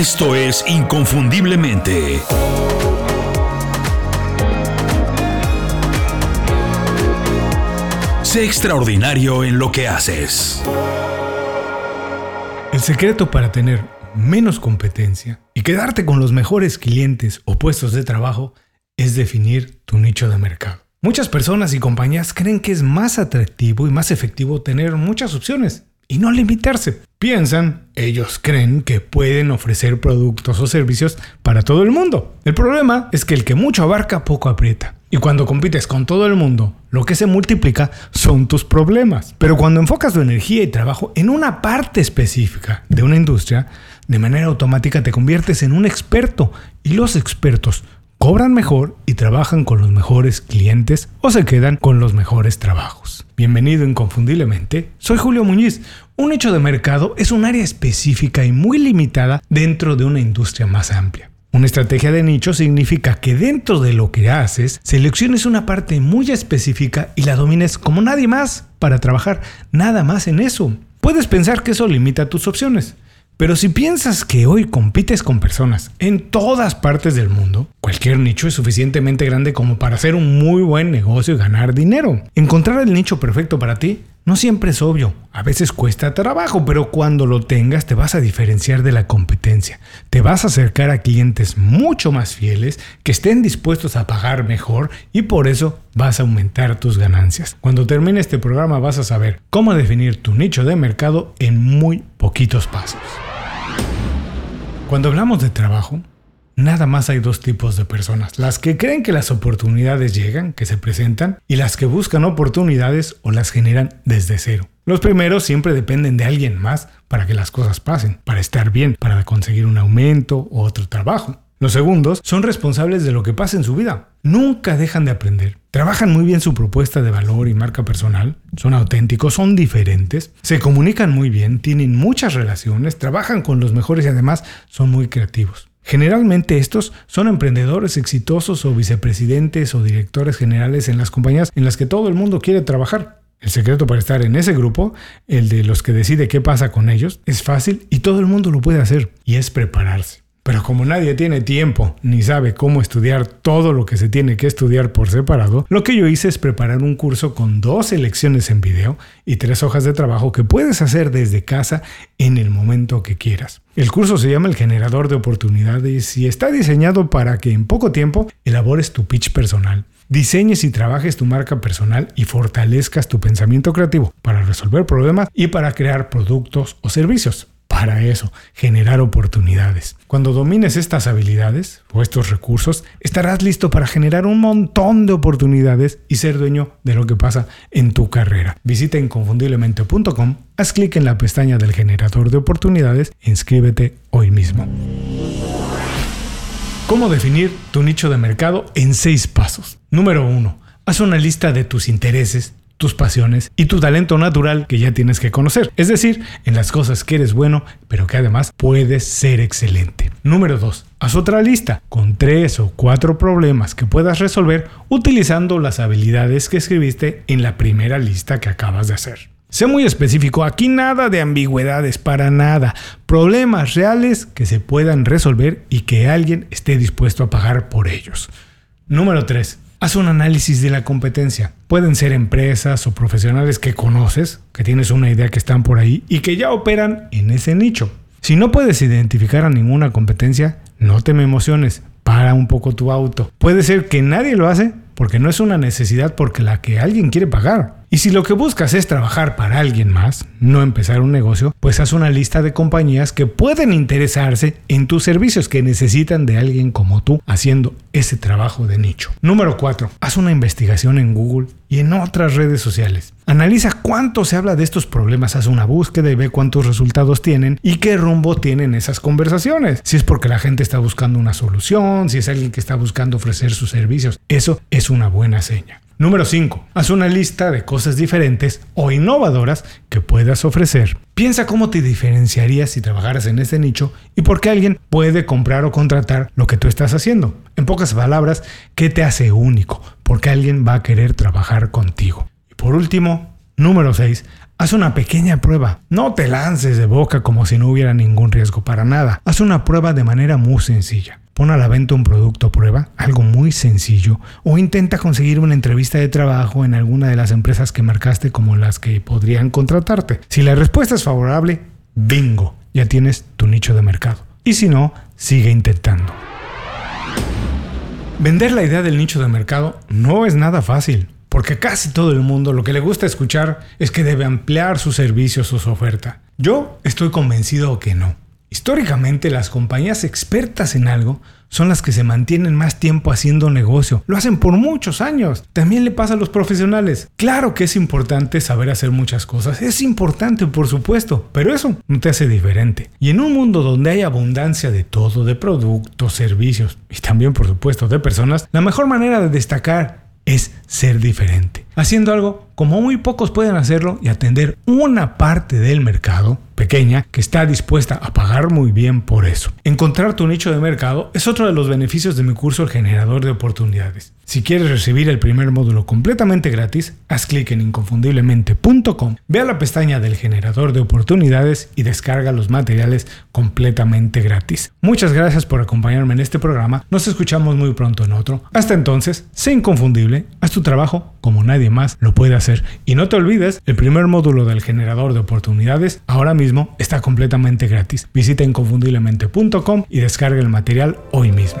Esto es Inconfundiblemente. Sé extraordinario en lo que haces. El secreto para tener menos competencia y quedarte con los mejores clientes o puestos de trabajo es definir tu nicho de mercado. Muchas personas y compañías creen que es más atractivo y más efectivo tener muchas opciones y no limitarse. Piensan, ellos creen que pueden ofrecer productos o servicios para todo el mundo. El problema es que el que mucho abarca poco aprieta. Y cuando compites con todo el mundo, lo que se multiplica son tus problemas. Pero cuando enfocas tu energía y trabajo en una parte específica de una industria, de manera automática te conviertes en un experto. Y los expertos cobran mejor y trabajan con los mejores clientes o se quedan con los mejores trabajos. Bienvenido inconfundiblemente, soy Julio Muñiz. Un hecho de mercado es un área específica y muy limitada dentro de una industria más amplia. Una estrategia de nicho significa que dentro de lo que haces, selecciones una parte muy específica y la domines como nadie más para trabajar nada más en eso. Puedes pensar que eso limita tus opciones, pero si piensas que hoy compites con personas en todas partes del mundo, cualquier nicho es suficientemente grande como para hacer un muy buen negocio y ganar dinero. Encontrar el nicho perfecto para ti no siempre es obvio, a veces cuesta trabajo, pero cuando lo tengas te vas a diferenciar de la competencia. Te vas a acercar a clientes mucho más fieles que estén dispuestos a pagar mejor y por eso vas a aumentar tus ganancias. Cuando termine este programa vas a saber cómo definir tu nicho de mercado en muy poquitos pasos. Cuando hablamos de trabajo, nada más hay dos tipos de personas. Las que creen que las oportunidades llegan, que se presentan, y las que buscan oportunidades o las generan desde cero. Los primeros siempre dependen de alguien más para que las cosas pasen, para estar bien, para conseguir un aumento o otro trabajo. Los segundos son responsables de lo que pasa en su vida. Nunca dejan de aprender. Trabajan muy bien su propuesta de valor y marca personal. Son auténticos, son diferentes. Se comunican muy bien, tienen muchas relaciones, trabajan con los mejores y además son muy creativos. Generalmente estos son emprendedores exitosos o vicepresidentes o directores generales en las compañías en las que todo el mundo quiere trabajar. El secreto para estar en ese grupo, el de los que decide qué pasa con ellos, es fácil y todo el mundo lo puede hacer, y es prepararse. Pero como nadie tiene tiempo ni sabe cómo estudiar todo lo que se tiene que estudiar por separado, lo que yo hice es preparar un curso con dos lecciones en video y tres hojas de trabajo que puedes hacer desde casa en el momento que quieras. El curso se llama El Generador de Oportunidades y está diseñado para que en poco tiempo elabores tu pitch personal, diseñes y trabajes tu marca personal y fortalezcas tu pensamiento creativo para resolver problemas y para crear productos o servicios para eso, generar oportunidades. Cuando domines estas habilidades o estos recursos, estarás listo para generar un montón de oportunidades y ser dueño de lo que pasa en tu carrera. Visita inconfundiblemente.com, haz clic en la pestaña del generador de oportunidades e inscríbete hoy mismo. ¿Cómo definir tu nicho de mercado en seis pasos? Número 1. Haz una lista de tus intereses, tus pasiones y tu talento natural que ya tienes que conocer. Es decir, en las cosas que eres bueno, pero que además puedes ser excelente. Número 2. Haz otra lista con tres o cuatro problemas que puedas resolver utilizando las habilidades que escribiste en la primera lista que acabas de hacer. Sé muy específico, aquí nada de ambigüedades, para nada. Problemas reales que se puedan resolver y que alguien esté dispuesto a pagar por ellos. Número 3. Haz un análisis de la competencia. Pueden ser empresas o profesionales que conoces, que tienes una idea que están por ahí y que ya operan en ese nicho. Si no puedes identificar a ninguna competencia, no te me emociones, para un poco tu auto. Puede ser que nadie lo hace porque no es una necesidad porque la que alguien quiere pagar. Y si lo que buscas es trabajar para alguien más, no empezar un negocio, pues haz una lista de compañías que pueden interesarse en tus servicios que necesitan de alguien como tú haciendo ese trabajo de nicho. Número 4. Haz una investigación en Google y en otras redes sociales. Analiza cuánto se habla de estos problemas, haz una búsqueda y ve cuántos resultados tienen y qué rumbo tienen esas conversaciones. Si es porque la gente está buscando una solución, si es alguien que está buscando ofrecer sus servicios, eso es una buena seña. Número 5. Haz una lista de cosas diferentes o innovadoras que puedas ofrecer. Piensa cómo te diferenciarías si trabajaras en ese nicho y por qué alguien puede comprar o contratar lo que tú estás haciendo. En pocas palabras, ¿qué te hace único? ¿Por qué alguien va a querer trabajar contigo? Y por último, número 6. Haz una pequeña prueba. No te lances de boca como si no hubiera ningún riesgo para nada. Haz una prueba de manera muy sencilla. Pon a la venta un producto prueba, algo muy sencillo, o intenta conseguir una entrevista de trabajo en alguna de las empresas que marcaste como las que podrían contratarte. Si la respuesta es favorable, bingo, ya tienes tu nicho de mercado. Y si no, sigue intentando. Vender la idea del nicho de mercado no es nada fácil, porque casi todo el mundo lo que le gusta escuchar es que debe ampliar sus servicios o su oferta. Yo estoy convencido que no. Históricamente las compañías expertas en algo son las que se mantienen más tiempo haciendo negocio. Lo hacen por muchos años. También le pasa a los profesionales. Claro que es importante saber hacer muchas cosas. Es importante, por supuesto. Pero eso no te hace diferente. Y en un mundo donde hay abundancia de todo, de productos, servicios y también, por supuesto, de personas, la mejor manera de destacar es ser diferente. Haciendo algo como muy pocos pueden hacerlo y atender una parte del mercado pequeña que está dispuesta a pagar muy bien por eso. Encontrar tu nicho de mercado es otro de los beneficios de mi curso El Generador de Oportunidades. Si quieres recibir el primer módulo completamente gratis, haz clic en inconfundiblemente.com, ve a la pestaña del generador de oportunidades y descarga los materiales completamente gratis. Muchas gracias por acompañarme en este programa, nos escuchamos muy pronto en otro. Hasta entonces, sé inconfundible, haz tu trabajo como más lo puede hacer y no te olvides, el primer módulo del generador de oportunidades ahora mismo está completamente gratis. Visita inconfundiblemente.com y descarga el material hoy mismo.